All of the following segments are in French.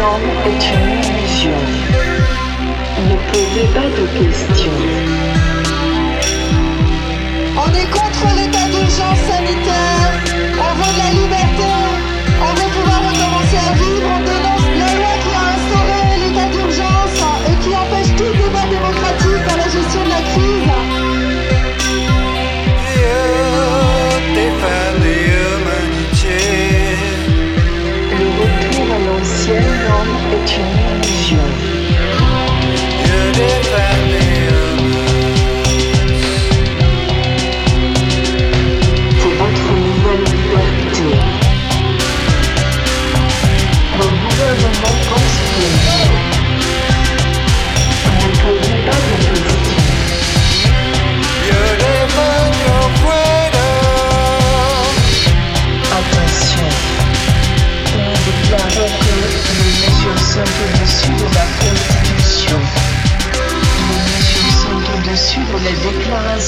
homme est une illusion ne posez pas de questions. change your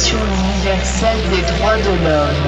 Déclaration universelle des droits de l'homme.